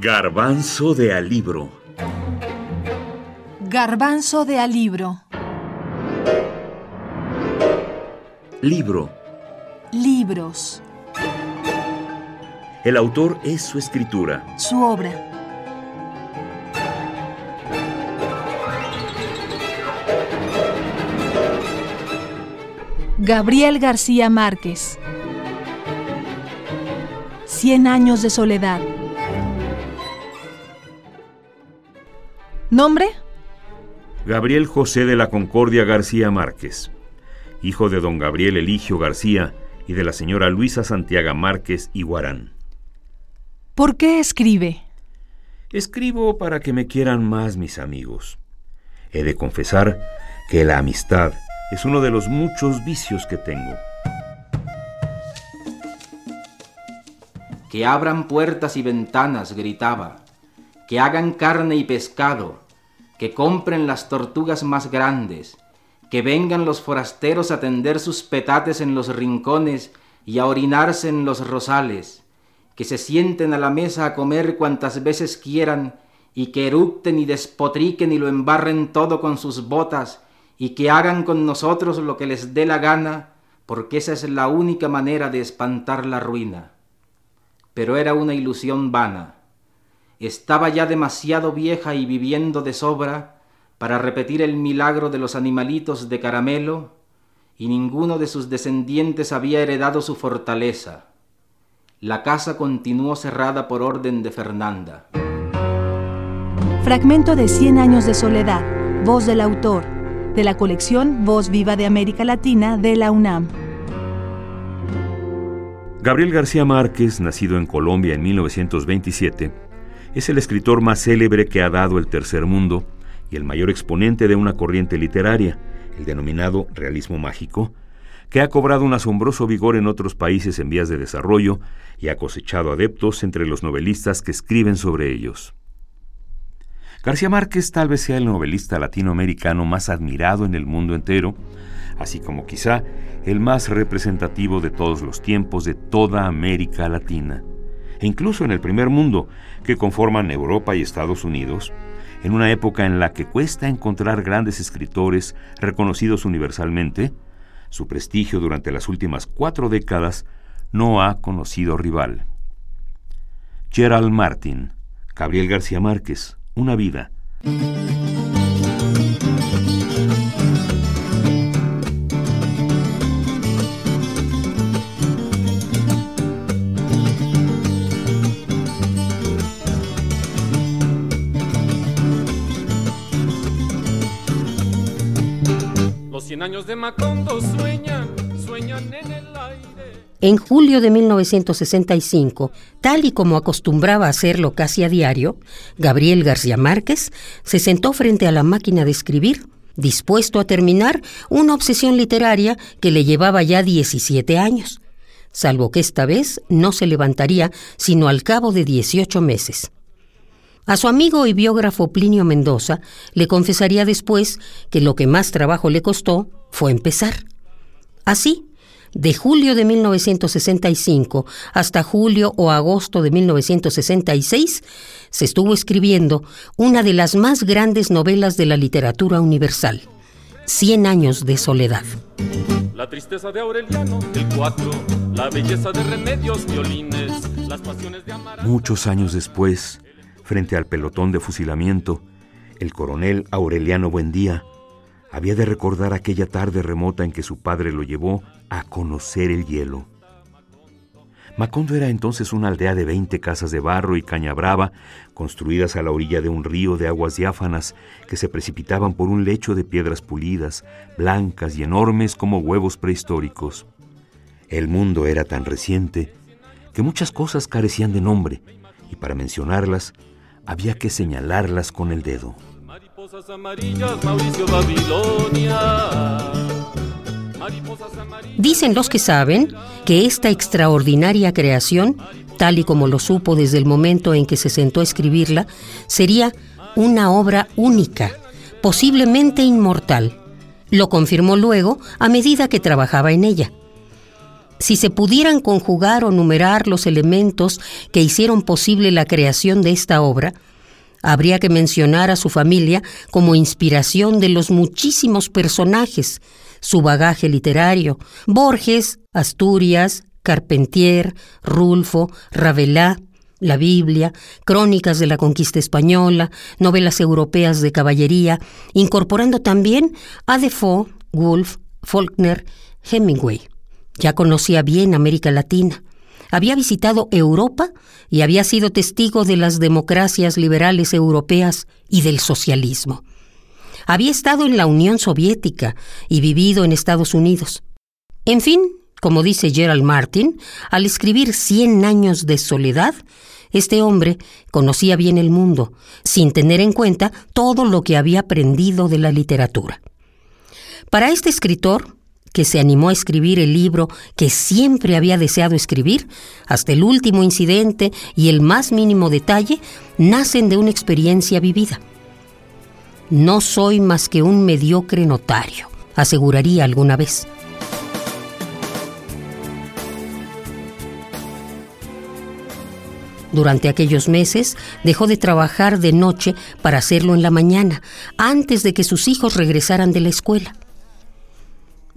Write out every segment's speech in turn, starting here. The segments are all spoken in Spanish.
Garbanzo de alibro. Garbanzo de alibro. Libro. Libros. El autor es su escritura. Su obra. Gabriel García Márquez. Cien años de soledad. ¿Nombre? Gabriel José de la Concordia García Márquez, hijo de don Gabriel Eligio García y de la señora Luisa Santiago Márquez Iguarán. ¿Por qué escribe? Escribo para que me quieran más mis amigos. He de confesar que la amistad es uno de los muchos vicios que tengo. Que abran puertas y ventanas, gritaba. Que hagan carne y pescado. Que compren las tortugas más grandes. Que vengan los forasteros a tender sus petates en los rincones y a orinarse en los rosales. Que se sienten a la mesa a comer cuantas veces quieran y que eructen y despotriquen y lo embarren todo con sus botas y que hagan con nosotros lo que les dé la gana, porque esa es la única manera de espantar la ruina. Pero era una ilusión vana. Estaba ya demasiado vieja y viviendo de sobra para repetir el milagro de los animalitos de caramelo, y ninguno de sus descendientes había heredado su fortaleza. La casa continuó cerrada por orden de Fernanda. Fragmento de Cien años de soledad, voz del autor de la colección Voz Viva de América Latina de la UNAM. Gabriel García Márquez, nacido en Colombia en 1927, es el escritor más célebre que ha dado el tercer mundo y el mayor exponente de una corriente literaria, el denominado realismo mágico, que ha cobrado un asombroso vigor en otros países en vías de desarrollo y ha cosechado adeptos entre los novelistas que escriben sobre ellos. García Márquez tal vez sea el novelista latinoamericano más admirado en el mundo entero, así como quizá el más representativo de todos los tiempos de toda América Latina, e incluso en el primer mundo, que conforman Europa y Estados Unidos, en una época en la que cuesta encontrar grandes escritores reconocidos universalmente, su prestigio durante las últimas cuatro décadas no ha conocido rival. Gerald Martin, Gabriel García Márquez, una vida. Años de Macondo sueñan, sueñan en el aire. En julio de 1965, tal y como acostumbraba hacerlo casi a diario, Gabriel García Márquez se sentó frente a la máquina de escribir, dispuesto a terminar una obsesión literaria que le llevaba ya 17 años, salvo que esta vez no se levantaría sino al cabo de 18 meses. A su amigo y biógrafo Plinio Mendoza le confesaría después que lo que más trabajo le costó fue empezar. Así, de julio de 1965 hasta julio o agosto de 1966, se estuvo escribiendo una de las más grandes novelas de la literatura universal, Cien años de soledad. La tristeza de Aureliano, el cuatro, la belleza de remedios, violines, las pasiones de Muchos años después, frente al pelotón de fusilamiento, el coronel Aureliano Buendía había de recordar aquella tarde remota en que su padre lo llevó a conocer el hielo. Macondo era entonces una aldea de 20 casas de barro y caña brava, construidas a la orilla de un río de aguas diáfanas que se precipitaban por un lecho de piedras pulidas, blancas y enormes como huevos prehistóricos. El mundo era tan reciente que muchas cosas carecían de nombre, y para mencionarlas había que señalarlas con el dedo. Dicen los que saben que esta extraordinaria creación, tal y como lo supo desde el momento en que se sentó a escribirla, sería una obra única, posiblemente inmortal. Lo confirmó luego a medida que trabajaba en ella. Si se pudieran conjugar o numerar los elementos que hicieron posible la creación de esta obra, habría que mencionar a su familia como inspiración de los muchísimos personajes, su bagaje literario, Borges, Asturias, Carpentier, Rulfo, Ravelá, la Biblia, crónicas de la conquista española, novelas europeas de caballería, incorporando también a Defoe, Woolf, Faulkner, Hemingway. Ya conocía bien América Latina. Había visitado Europa y había sido testigo de las democracias liberales europeas y del socialismo. Había estado en la Unión Soviética y vivido en Estados Unidos. En fin, como dice Gerald Martin, al escribir Cien años de soledad, este hombre conocía bien el mundo, sin tener en cuenta todo lo que había aprendido de la literatura. Para este escritor, que se animó a escribir el libro que siempre había deseado escribir, hasta el último incidente y el más mínimo detalle, nacen de una experiencia vivida. No soy más que un mediocre notario, aseguraría alguna vez. Durante aquellos meses dejó de trabajar de noche para hacerlo en la mañana, antes de que sus hijos regresaran de la escuela.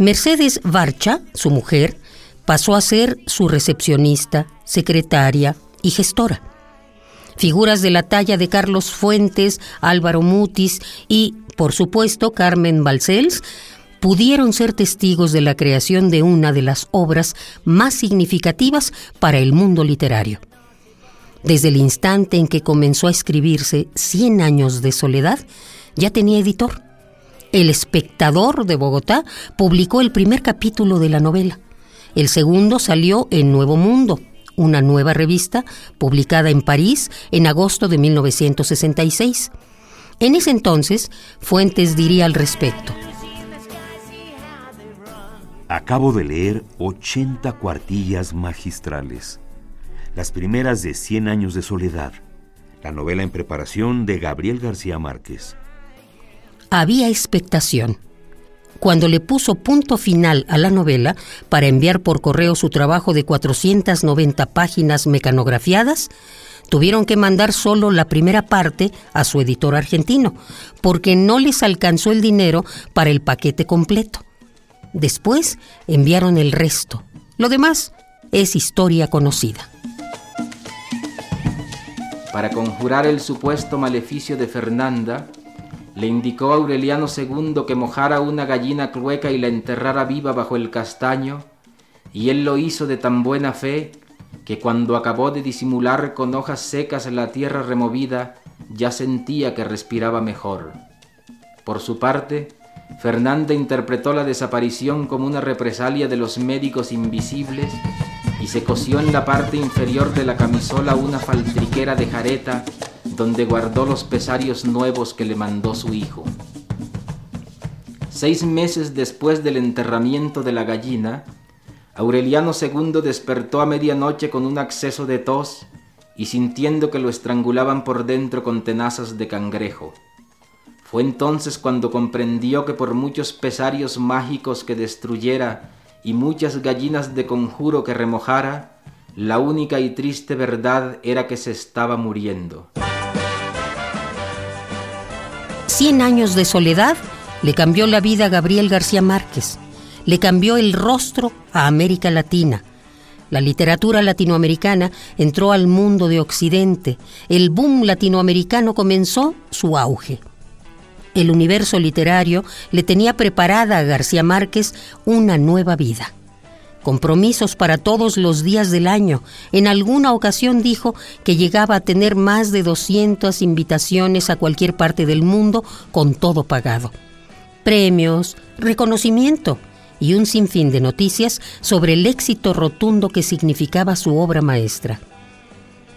Mercedes Varcha, su mujer, pasó a ser su recepcionista, secretaria y gestora. Figuras de la talla de Carlos Fuentes, Álvaro Mutis y, por supuesto, Carmen Balcells pudieron ser testigos de la creación de una de las obras más significativas para el mundo literario. Desde el instante en que comenzó a escribirse Cien años de soledad, ya tenía editor. El espectador de Bogotá publicó el primer capítulo de la novela. El segundo salió en Nuevo Mundo, una nueva revista publicada en París en agosto de 1966. En ese entonces, Fuentes diría al respecto. Acabo de leer 80 cuartillas magistrales las primeras de Cien años de soledad, la novela en preparación de Gabriel García Márquez. Había expectación. Cuando le puso punto final a la novela para enviar por correo su trabajo de 490 páginas mecanografiadas, tuvieron que mandar solo la primera parte a su editor argentino, porque no les alcanzó el dinero para el paquete completo. Después enviaron el resto. Lo demás es historia conocida para conjurar el supuesto maleficio de Fernanda, le indicó a Aureliano II que mojara una gallina clueca y la enterrara viva bajo el castaño, y él lo hizo de tan buena fe que cuando acabó de disimular con hojas secas la tierra removida, ya sentía que respiraba mejor. Por su parte, Fernanda interpretó la desaparición como una represalia de los médicos invisibles y se cosió en la parte inferior de la camisola una faltriquera de jareta donde guardó los pesarios nuevos que le mandó su hijo. Seis meses después del enterramiento de la gallina, Aureliano II despertó a medianoche con un acceso de tos y sintiendo que lo estrangulaban por dentro con tenazas de cangrejo. Fue entonces cuando comprendió que por muchos pesarios mágicos que destruyera y muchas gallinas de conjuro que remojara, la única y triste verdad era que se estaba muriendo. Cien años de soledad le cambió la vida a Gabriel García Márquez, le cambió el rostro a América Latina. La literatura latinoamericana entró al mundo de Occidente, el boom latinoamericano comenzó su auge el universo literario le tenía preparada a García Márquez una nueva vida. Compromisos para todos los días del año. En alguna ocasión dijo que llegaba a tener más de 200 invitaciones a cualquier parte del mundo con todo pagado. Premios, reconocimiento y un sinfín de noticias sobre el éxito rotundo que significaba su obra maestra.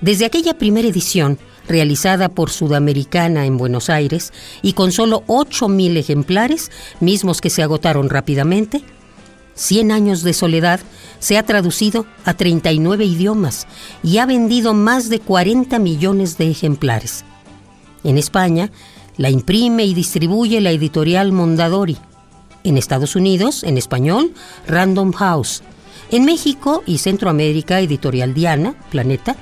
Desde aquella primera edición, realizada por Sudamericana en Buenos Aires y con solo 8.000 ejemplares, mismos que se agotaron rápidamente, Cien años de soledad se ha traducido a 39 idiomas y ha vendido más de 40 millones de ejemplares. En España, la imprime y distribuye la editorial Mondadori. En Estados Unidos, en español, Random House. En México y Centroamérica, editorial Diana, Planeta.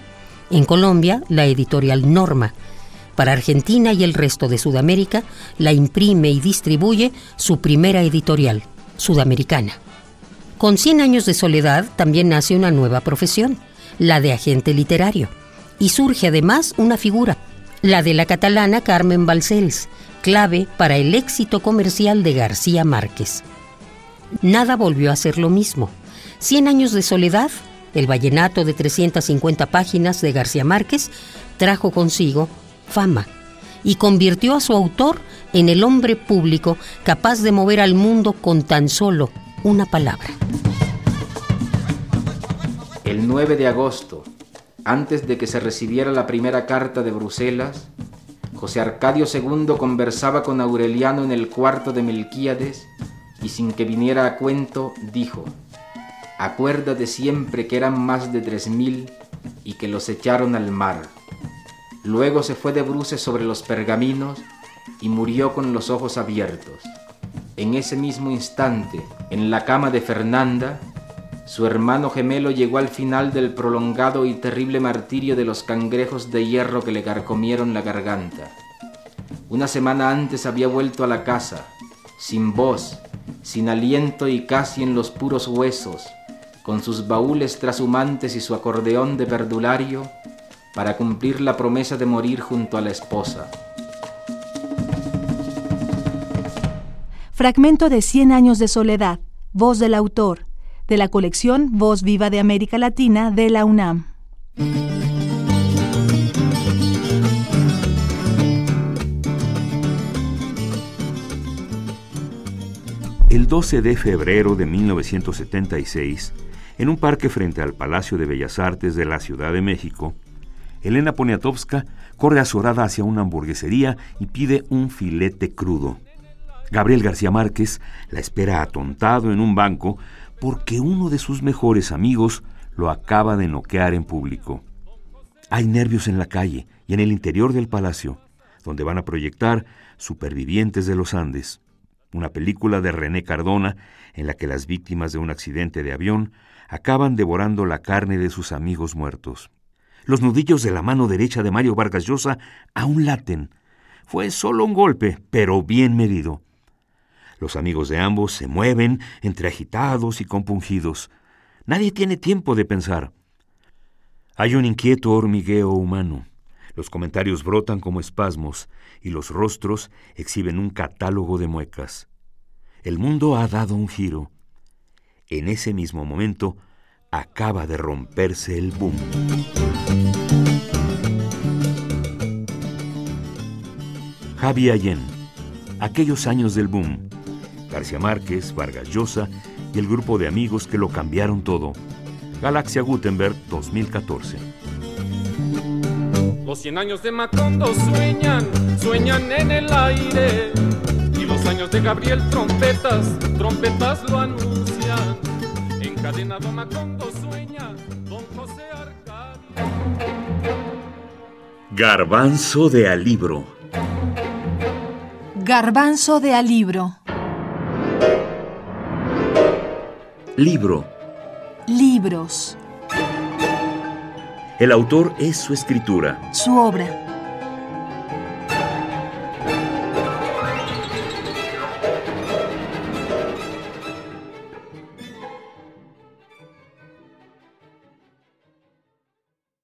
En Colombia, la editorial Norma. Para Argentina y el resto de Sudamérica, la imprime y distribuye su primera editorial, Sudamericana. Con 100 años de soledad también nace una nueva profesión, la de agente literario. Y surge además una figura, la de la catalana Carmen Balcells, clave para el éxito comercial de García Márquez. Nada volvió a ser lo mismo. Cien años de soledad, el vallenato de 350 páginas de García Márquez, trajo consigo fama y convirtió a su autor en el hombre público capaz de mover al mundo con tan solo una palabra. El 9 de agosto, antes de que se recibiera la primera carta de Bruselas, José Arcadio II conversaba con Aureliano en el cuarto de Melquíades y sin que viniera a cuento dijo, acuérdate siempre que eran más de tres mil y que los echaron al mar. Luego se fue de bruces sobre los pergaminos y murió con los ojos abiertos. En ese mismo instante, en la cama de Fernanda, su hermano gemelo llegó al final del prolongado y terrible martirio de los cangrejos de hierro que le carcomieron la garganta. Una semana antes había vuelto a la casa, sin voz, sin aliento y casi en los puros huesos, con sus baúles trashumantes y su acordeón de verdulario, para cumplir la promesa de morir junto a la esposa. Fragmento de Cien años de soledad, voz del autor, de la colección Voz Viva de América Latina de la UNAM. El 12 de febrero de 1976, en un parque frente al Palacio de Bellas Artes de la Ciudad de México, Elena Poniatowska corre azorada hacia una hamburguesería y pide un filete crudo. Gabriel García Márquez la espera atontado en un banco porque uno de sus mejores amigos lo acaba de noquear en público. Hay nervios en la calle y en el interior del palacio, donde van a proyectar Supervivientes de los Andes, una película de René Cardona en la que las víctimas de un accidente de avión acaban devorando la carne de sus amigos muertos. Los nudillos de la mano derecha de Mario Vargas Llosa aún laten. Fue solo un golpe, pero bien medido. Los amigos de ambos se mueven entre agitados y compungidos. Nadie tiene tiempo de pensar. Hay un inquieto hormigueo humano. Los comentarios brotan como espasmos y los rostros exhiben un catálogo de muecas. El mundo ha dado un giro. En ese mismo momento acaba de romperse el boom. Javi Allen, aquellos años del boom, García Márquez, Vargas Llosa y el grupo de amigos que lo cambiaron todo. Galaxia Gutenberg 2014. Los cien años de Macondo sueñan, sueñan en el aire. Y los años de Gabriel trompetas, trompetas lo anuncian. Encadenado Macondo sueña, don José Arcadio. Garbanzo de Alibro. Garbanzo de Alibro. Libro. Libros. El autor es su escritura. Su obra.